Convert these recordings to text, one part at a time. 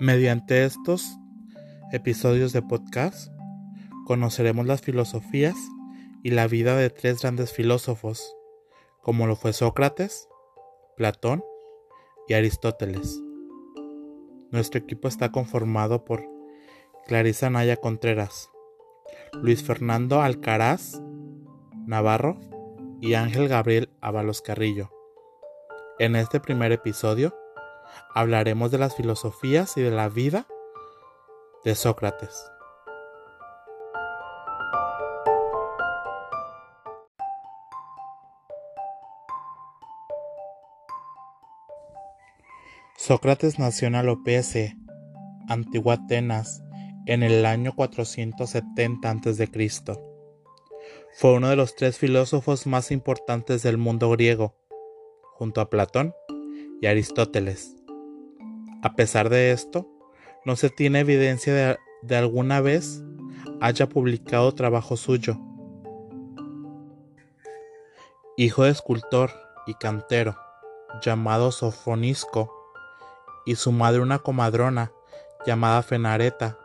Mediante estos episodios de podcast conoceremos las filosofías y la vida de tres grandes filósofos, como lo fue Sócrates, Platón y Aristóteles. Nuestro equipo está conformado por Clarisa Naya Contreras, Luis Fernando Alcaraz Navarro y Ángel Gabriel Avalos Carrillo. En este primer episodio hablaremos de las filosofías y de la vida de Sócrates. Sócrates nació en Alopece, Antigua Atenas, en el año 470 a.C. Fue uno de los tres filósofos más importantes del mundo griego, junto a Platón y Aristóteles. A pesar de esto, no se tiene evidencia de, de alguna vez haya publicado trabajo suyo. Hijo de escultor y cantero, llamado Sofonisco, y su madre una comadrona llamada Fenareta.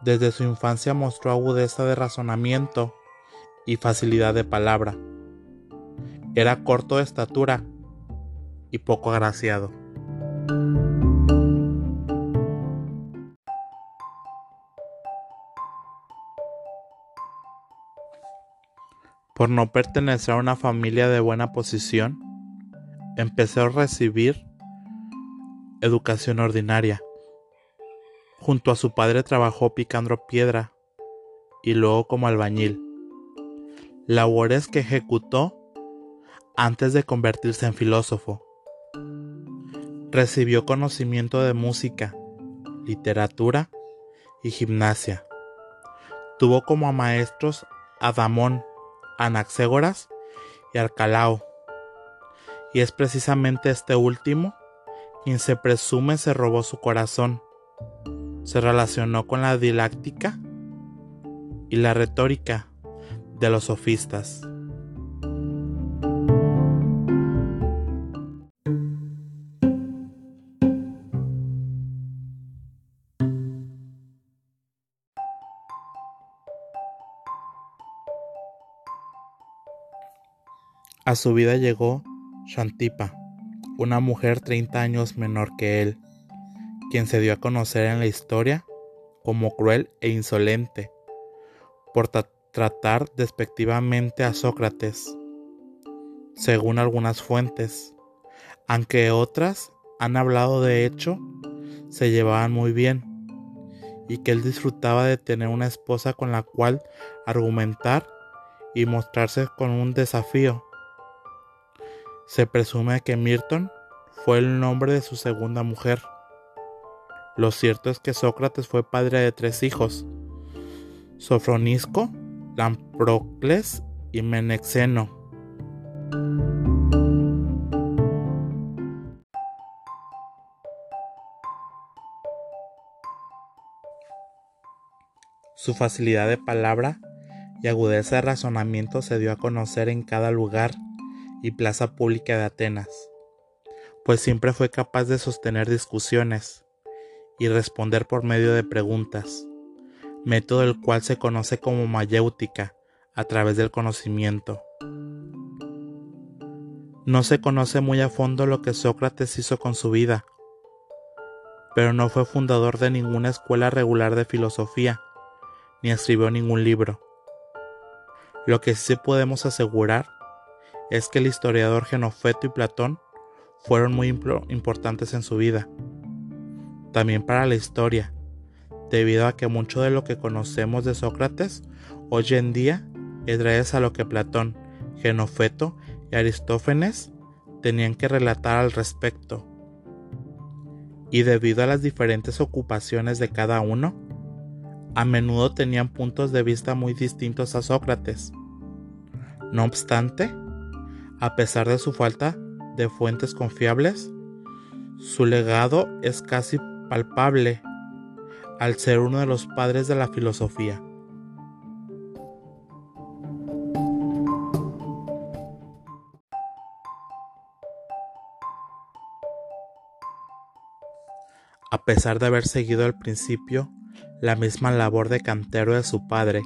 Desde su infancia mostró agudeza de razonamiento y facilidad de palabra. Era corto de estatura y poco agraciado. Por no pertenecer a una familia de buena posición, empezó a recibir educación ordinaria. Junto a su padre trabajó picando piedra y luego como albañil, labores que ejecutó antes de convertirse en filósofo. Recibió conocimiento de música, literatura y gimnasia. Tuvo como maestros a Damón, Anaxégoras y Arcalao. Y es precisamente este último quien se presume se robó su corazón. Se relacionó con la didáctica y la retórica de los sofistas. A su vida llegó Shantipa, una mujer 30 años menor que él, quien se dio a conocer en la historia como cruel e insolente por tratar despectivamente a Sócrates, según algunas fuentes, aunque otras han hablado de hecho, se llevaban muy bien y que él disfrutaba de tener una esposa con la cual argumentar y mostrarse con un desafío se presume que Mirton fue el nombre de su segunda mujer. Lo cierto es que Sócrates fue padre de tres hijos, Sofronisco, Lamprocles y Menexeno. Su facilidad de palabra y agudeza de razonamiento se dio a conocer en cada lugar y plaza pública de Atenas, pues siempre fue capaz de sostener discusiones y responder por medio de preguntas, método el cual se conoce como mayéutica a través del conocimiento. No se conoce muy a fondo lo que Sócrates hizo con su vida, pero no fue fundador de ninguna escuela regular de filosofía, ni escribió ningún libro. Lo que sí podemos asegurar es que el historiador Genofeto y Platón fueron muy importantes en su vida. También para la historia, debido a que mucho de lo que conocemos de Sócrates hoy en día es gracias a lo que Platón, Genofeto y Aristófanes tenían que relatar al respecto. Y debido a las diferentes ocupaciones de cada uno, a menudo tenían puntos de vista muy distintos a Sócrates. No obstante, a pesar de su falta de fuentes confiables, su legado es casi palpable al ser uno de los padres de la filosofía. a pesar de haber seguido al principio la misma labor de cantero de su padre.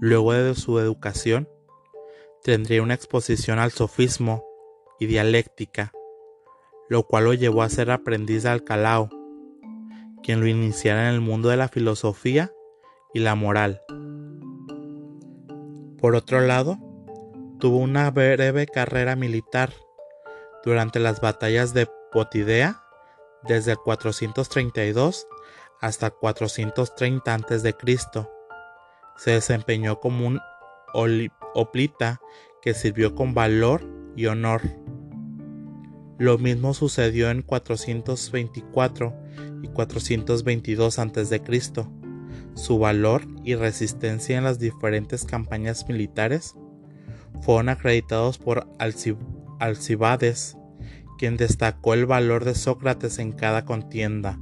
Luego de su educación, tendría una exposición al sofismo y dialéctica, lo cual lo llevó a ser aprendiz de Alcalao, quien lo iniciara en el mundo de la filosofía y la moral. Por otro lado, tuvo una breve carrera militar durante las batallas de Potidea desde el 432 hasta 430 a.C. Se desempeñó como un oplita que sirvió con valor y honor. Lo mismo sucedió en 424 y 422 a.C. Su valor y resistencia en las diferentes campañas militares fueron acreditados por Alcibades, quien destacó el valor de Sócrates en cada contienda.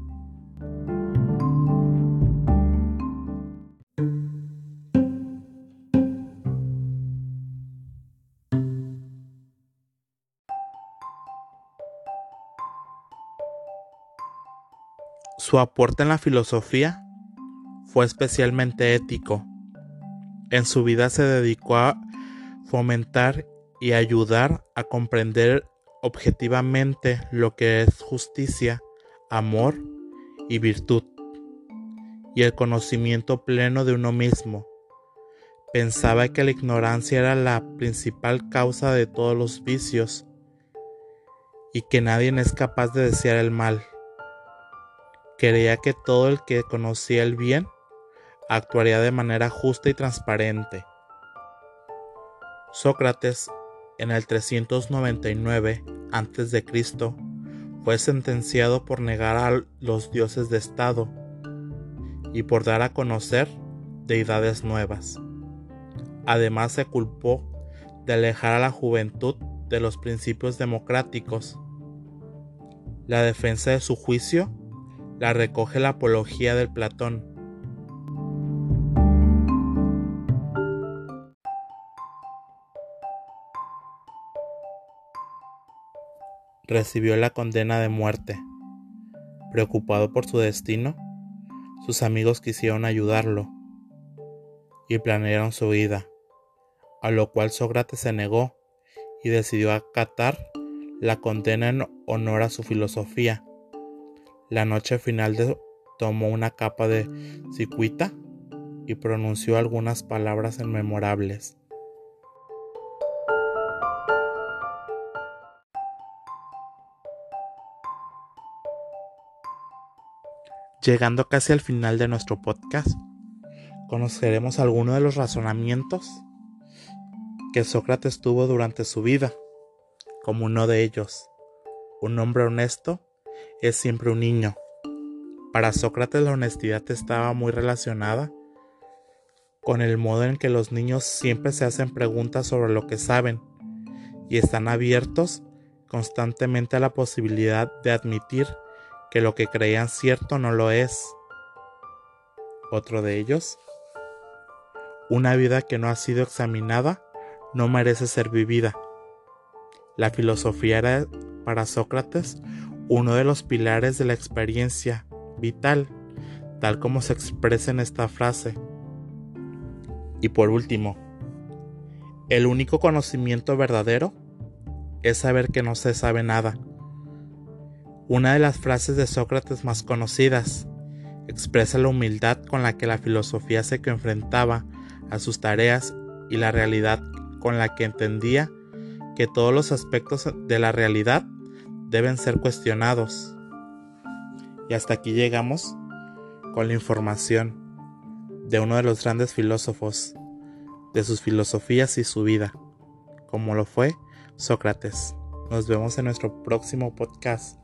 Su aporte en la filosofía fue especialmente ético. En su vida se dedicó a fomentar y ayudar a comprender objetivamente lo que es justicia, amor y virtud, y el conocimiento pleno de uno mismo. Pensaba que la ignorancia era la principal causa de todos los vicios y que nadie es capaz de desear el mal. Creía que todo el que conocía el bien actuaría de manera justa y transparente. Sócrates, en el 399 a.C., fue sentenciado por negar a los dioses de Estado y por dar a conocer deidades nuevas. Además se culpó de alejar a la juventud de los principios democráticos. La defensa de su juicio la recoge la apología del Platón. Recibió la condena de muerte. Preocupado por su destino, sus amigos quisieron ayudarlo y planearon su huida, a lo cual Sócrates se negó y decidió acatar la condena en honor a su filosofía la noche final de, tomó una capa de cicuita y pronunció algunas palabras inmemorables. Llegando casi al final de nuestro podcast, conoceremos algunos de los razonamientos que Sócrates tuvo durante su vida, como uno de ellos, un hombre honesto es siempre un niño. Para Sócrates la honestidad estaba muy relacionada con el modo en que los niños siempre se hacen preguntas sobre lo que saben y están abiertos constantemente a la posibilidad de admitir que lo que creían cierto no lo es. Otro de ellos, una vida que no ha sido examinada no merece ser vivida. La filosofía era para Sócrates uno de los pilares de la experiencia vital, tal como se expresa en esta frase. Y por último, el único conocimiento verdadero es saber que no se sabe nada. Una de las frases de Sócrates más conocidas expresa la humildad con la que la filosofía se enfrentaba a sus tareas y la realidad con la que entendía que todos los aspectos de la realidad deben ser cuestionados. Y hasta aquí llegamos con la información de uno de los grandes filósofos, de sus filosofías y su vida, como lo fue Sócrates. Nos vemos en nuestro próximo podcast.